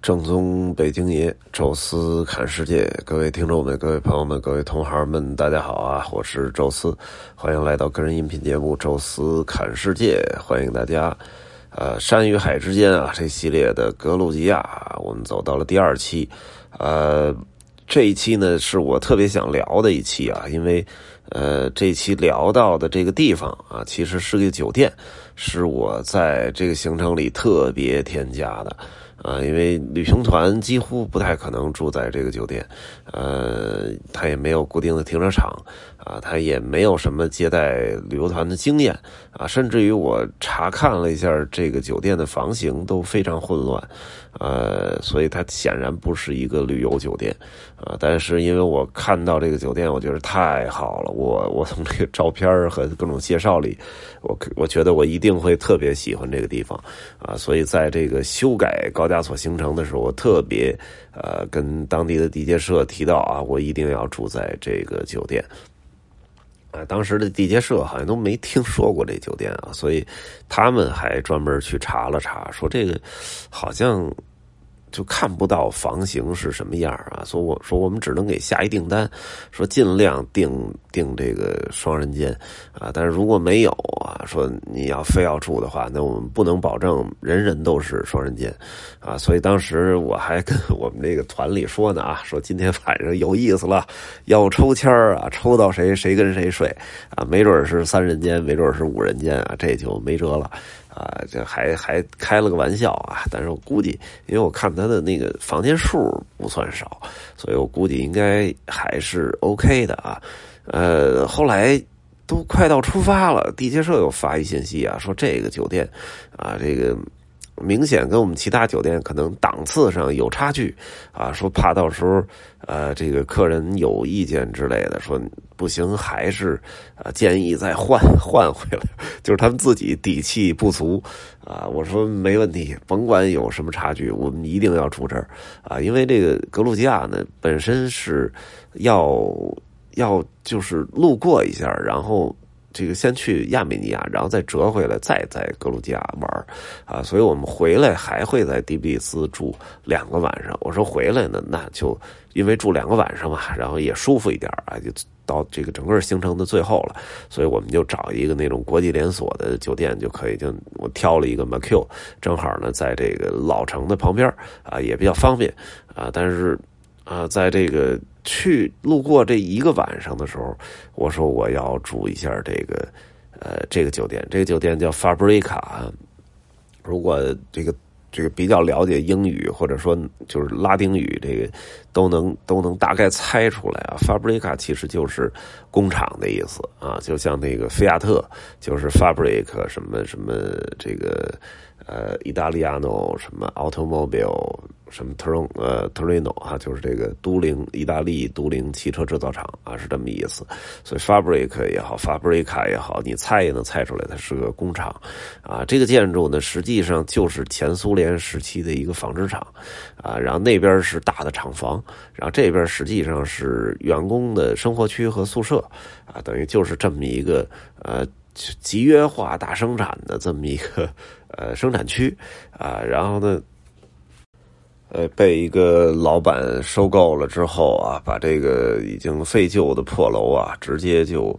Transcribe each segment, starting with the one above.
正宗北京爷，宙斯看世界，各位听众们、各位朋友们、各位同行们，大家好啊！我是宙斯，欢迎来到个人音频节目《宙斯看世界》，欢迎大家。呃，山与海之间啊，这系列的格鲁吉亚，我们走到了第二期。呃，这一期呢，是我特别想聊的一期啊，因为呃，这期聊到的这个地方啊，其实是个酒店，是我在这个行程里特别添加的。啊，因为旅行团几乎不太可能住在这个酒店，呃，他也没有固定的停车场，啊，他也没有什么接待旅游团的经验，啊，甚至于我查看了一下这个酒店的房型都非常混乱，呃，所以它显然不是一个旅游酒店，啊，但是因为我看到这个酒店，我觉得太好了，我我从这个照片和各种介绍里，我我觉得我一定会特别喜欢这个地方，啊，所以在这个修改高。加索行程的时候，我特别呃跟当地的地接社提到啊，我一定要住在这个酒店。啊，当时的地接社好像都没听说过这酒店啊，所以他们还专门去查了查，说这个好像。就看不到房型是什么样啊？说我说我们只能给下一订单，说尽量订订这个双人间啊。但是如果没有啊，说你要非要住的话，那我们不能保证人人都是双人间啊。所以当时我还跟我们这个团里说呢啊，说今天晚上有意思了，要抽签啊，抽到谁谁跟谁睡啊，没准是三人间，没准是五人间啊，这就没辙了。啊，这还还开了个玩笑啊！但是我估计，因为我看他的那个房间数不算少，所以我估计应该还是 OK 的啊。呃，后来都快到出发了，地接社又发一信息啊，说这个酒店啊，这个。明显跟我们其他酒店可能档次上有差距，啊，说怕到时候，呃，这个客人有意见之类的，说不行，还是，呃，建议再换换回来，就是他们自己底气不足，啊，我说没问题，甭管有什么差距，我们一定要住这儿，啊，因为这个格鲁吉亚呢本身是要要就是路过一下，然后。这个先去亚美尼亚，然后再折回来，再在格鲁吉亚玩啊，所以我们回来还会在迪比斯住两个晚上。我说回来呢，那就因为住两个晚上嘛，然后也舒服一点啊，就到这个整个行程的最后了，所以我们就找一个那种国际连锁的酒店就可以。就我挑了一个 MQ，正好呢在这个老城的旁边啊，也比较方便啊，但是。啊，在这个去路过这一个晚上的时候，我说我要住一下这个，呃，这个酒店。这个酒店叫 Fabrica。如果这个这个比较了解英语或者说就是拉丁语，这个都能都能大概猜出来啊。Fabrica 其实就是工厂的意思啊，就像那个菲亚特就是 Fabric 什么什么这个呃意大利亚诺什么 Automobile。什么特隆呃特雷诺啊，就是这个都灵意大利都灵汽车制造厂啊，是这么意思。所以 Fabric 也好，Fabrica 也好，你猜也能猜出来，它是个工厂啊。这个建筑呢，实际上就是前苏联时期的一个纺织厂啊。然后那边是大的厂房，然后这边实际上是员工的生活区和宿舍啊，等于就是这么一个呃集约化大生产的这么一个呃生产区啊。然后呢？呃，被一个老板收购了之后啊，把这个已经废旧的破楼啊，直接就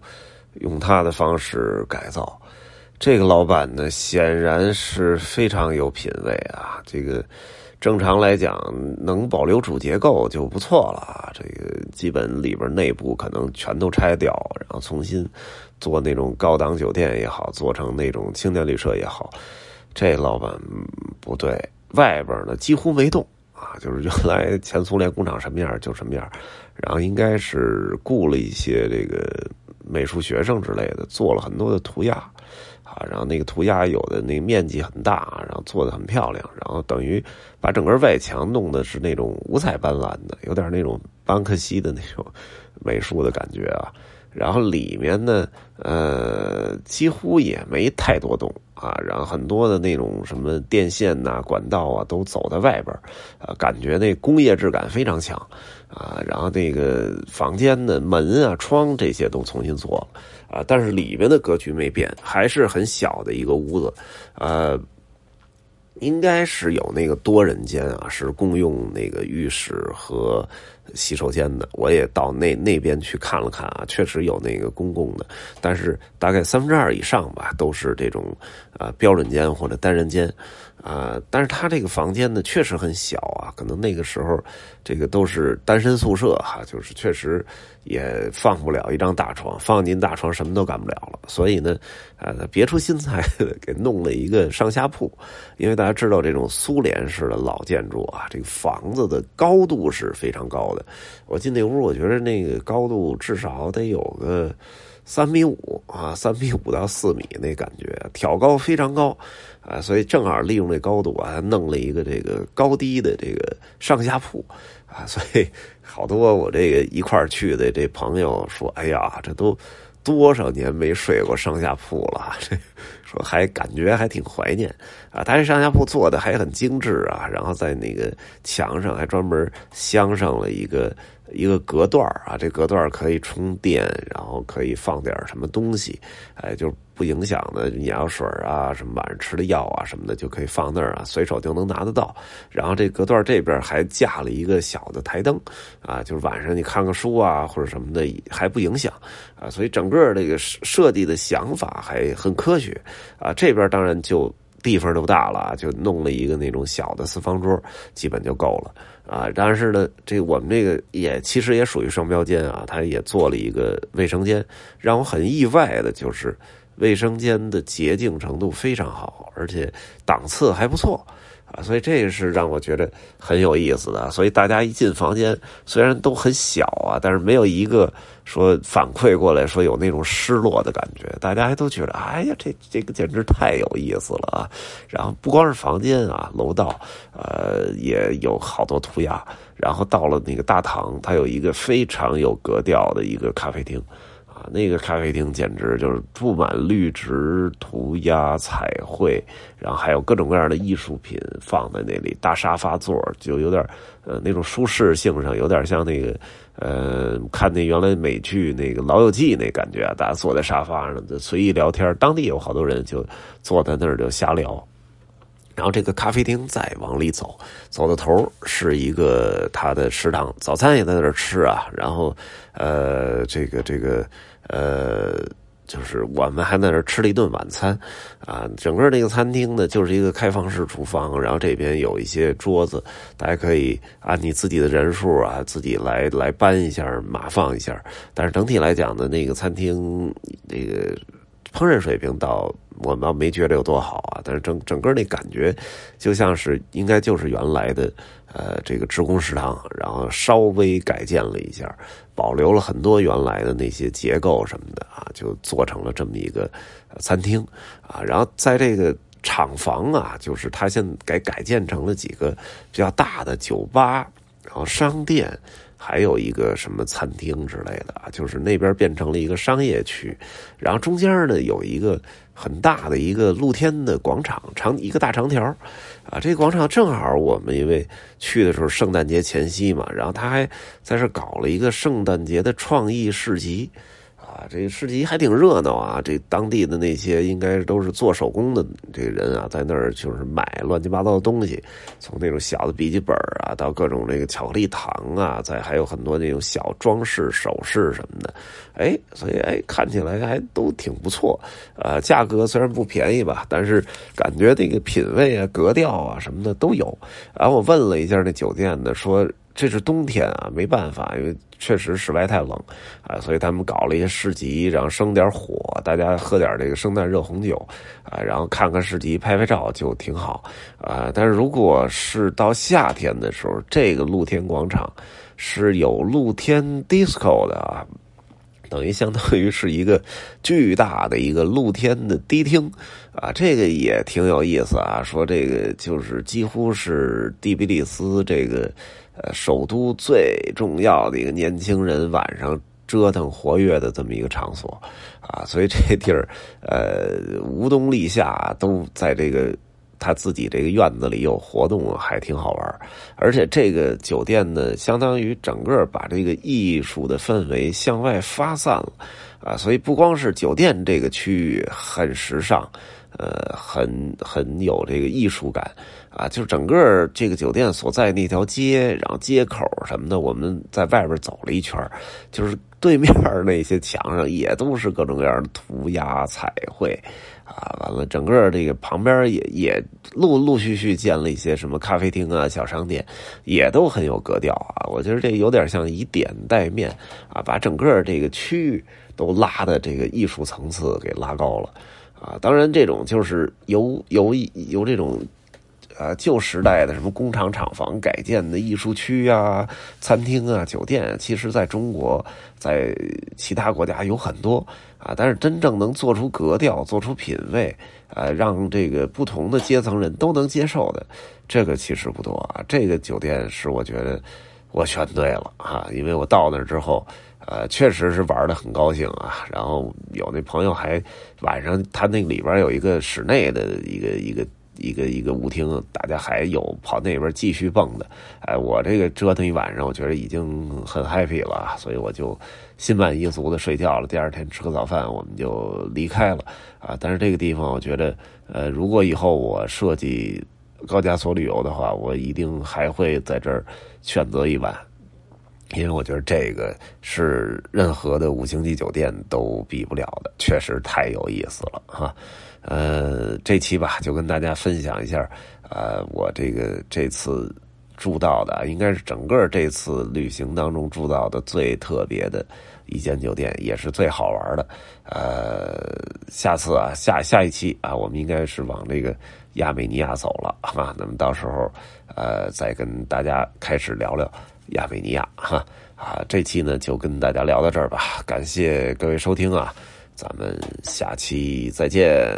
用他的方式改造。这个老板呢，显然是非常有品位啊。这个正常来讲，能保留主结构就不错了。这个基本里边内部可能全都拆掉，然后重新做那种高档酒店也好，做成那种青年旅社也好。这老板不对，外边呢几乎没动。啊，就是原来前苏联工厂什么样就什么样，然后应该是雇了一些这个美术学生之类的，做了很多的涂鸦，啊，然后那个涂鸦有的那个面积很大，然后做的很漂亮，然后等于把整个外墙弄的是那种五彩斑斓的，有点那种班克西的那种美术的感觉啊。然后里面呢，呃，几乎也没太多动啊，然后很多的那种什么电线呐、管道啊，都走在外边啊，感觉那工业质感非常强啊。然后那个房间的门啊、窗这些都重新做了啊，但是里面的格局没变，还是很小的一个屋子，呃。应该是有那个多人间啊，是共用那个浴室和洗手间的。我也到那那边去看了看啊，确实有那个公共的，但是大概三分之二以上吧，都是这种啊标准间或者单人间。啊，但是他这个房间呢，确实很小啊，可能那个时候，这个都是单身宿舍哈，就是确实也放不了一张大床，放进大床什么都干不了了，所以呢，呃，别出心裁给弄了一个上下铺，因为大家知道这种苏联式的老建筑啊，这个房子的高度是非常高的，我进那屋，我觉得那个高度至少得有个。三米五啊，三米五到四米那感觉，挑高非常高啊，所以正好利用这高度啊，弄了一个这个高低的这个上下铺啊，所以好多我这个一块去的这朋友说：“哎呀，这都多少年没睡过上下铺了，这说还感觉还挺怀念啊。”他这上下铺做的还很精致啊，然后在那个墙上还专门镶上了一个。一个隔断啊，这隔断可以充电，然后可以放点什么东西，哎，就不影响的眼药水啊，什么晚上吃的药啊什么的，就可以放那儿啊，随手就能拿得到。然后这隔断这边还架了一个小的台灯，啊，就是晚上你看个书啊或者什么的还不影响啊，所以整个这个设计的想法还很科学啊。这边当然就地方都大了，就弄了一个那种小的四方桌，基本就够了。啊，但是呢，这我们这个也其实也属于双标间啊，他也做了一个卫生间，让我很意外的就是卫生间的洁净程度非常好，而且档次还不错。啊，所以这个是让我觉得很有意思的。所以大家一进房间，虽然都很小啊，但是没有一个说反馈过来说有那种失落的感觉。大家还都觉得，哎呀，这这个简直太有意思了啊！然后不光是房间啊，楼道呃也有好多涂鸦。然后到了那个大堂，它有一个非常有格调的一个咖啡厅。啊那个咖啡厅简直就是布满绿植、涂鸦、彩绘，然后还有各种各样的艺术品放在那里。大沙发座就有点呃那种舒适性上有点像那个呃看那原来美剧那个《老友记》那感觉，大家坐在沙发上的随意聊天。当地有好多人就坐在那儿就瞎聊。然后这个咖啡厅再往里走，走到头是一个他的食堂，早餐也在那儿吃啊。然后呃这个这个。呃，就是我们还在那儿吃了一顿晚餐，啊，整个那个餐厅呢就是一个开放式厨房，然后这边有一些桌子，大家可以按你自己的人数啊，自己来来搬一下、码放一下。但是整体来讲呢，那个餐厅那个烹饪水平倒我们没觉得有多好啊，但是整整个那感觉就像是应该就是原来的。呃，这个职工食堂，然后稍微改建了一下，保留了很多原来的那些结构什么的啊，就做成了这么一个餐厅啊。然后在这个厂房啊，就是它现在改改建成了几个比较大的酒吧，然后商店，还有一个什么餐厅之类的，就是那边变成了一个商业区，然后中间呢有一个。很大的一个露天的广场，长一个大长条，啊，这个广场正好我们因为去的时候圣诞节前夕嘛，然后他还在这搞了一个圣诞节的创意市集。啊，这个市集还挺热闹啊！这当地的那些应该都是做手工的这人啊，在那儿就是买乱七八糟的东西，从那种小的笔记本啊，到各种那个巧克力糖啊，再还有很多那种小装饰首饰什么的。哎，所以哎，看起来还都挺不错。呃，价格虽然不便宜吧，但是感觉这个品味啊、格调啊什么的都有。然后我问了一下那酒店的，说。这是冬天啊，没办法，因为确实室外太冷啊，所以他们搞了一些市集，然后生点火，大家喝点这个圣诞热红酒啊，然后看看市集，拍拍照就挺好啊。但是如果是到夏天的时候，这个露天广场是有露天 disco 的啊，等于相当于是一个巨大的一个露天的迪厅啊，这个也挺有意思啊。说这个就是几乎是蒂比利斯这个。呃，首都最重要的一个年轻人晚上折腾活跃的这么一个场所，啊，所以这地儿，呃，无冬立夏都在这个他自己这个院子里有活动，还挺好玩而且这个酒店呢，相当于整个把这个艺术的氛围向外发散了，啊，所以不光是酒店这个区域很时尚，呃，很很有这个艺术感。啊，就是整个这个酒店所在那条街，然后街口什么的，我们在外边走了一圈，就是对面那些墙上也都是各种各样的涂鸦彩绘。啊，完了，整个这个旁边也也陆陆续续建了一些什么咖啡厅啊、小商店，也都很有格调啊。我觉得这有点像以点带面啊，把整个这个区域都拉的这个艺术层次给拉高了啊。当然，这种就是由由由这种。啊，旧时代的什么工厂厂房改建的艺术区啊、餐厅啊、酒店，其实在中国，在其他国家有很多啊。但是真正能做出格调、做出品味啊，让这个不同的阶层人都能接受的，这个其实不多啊。这个酒店是我觉得我选对了啊，因为我到那之后，呃，确实是玩的很高兴啊。然后有那朋友还晚上，他那里边有一个室内的一个一个。一个一个舞厅，大家还有跑那边继续蹦的，哎，我这个折腾一晚上，我觉得已经很 happy 了，所以我就心满意足的睡觉了。第二天吃个早饭，我们就离开了啊。但是这个地方，我觉得，呃，如果以后我设计高加索旅游的话，我一定还会在这儿选择一晚，因为我觉得这个是任何的五星级酒店都比不了的，确实太有意思了哈。呃，这期吧，就跟大家分享一下，呃，我这个这次住到的，应该是整个这次旅行当中住到的最特别的一间酒店，也是最好玩的。呃，下次啊，下下一期啊，我们应该是往这个亚美尼亚走了啊，那么到时候呃，再跟大家开始聊聊亚美尼亚哈啊。这期呢，就跟大家聊到这儿吧，感谢各位收听啊。咱们下期再见。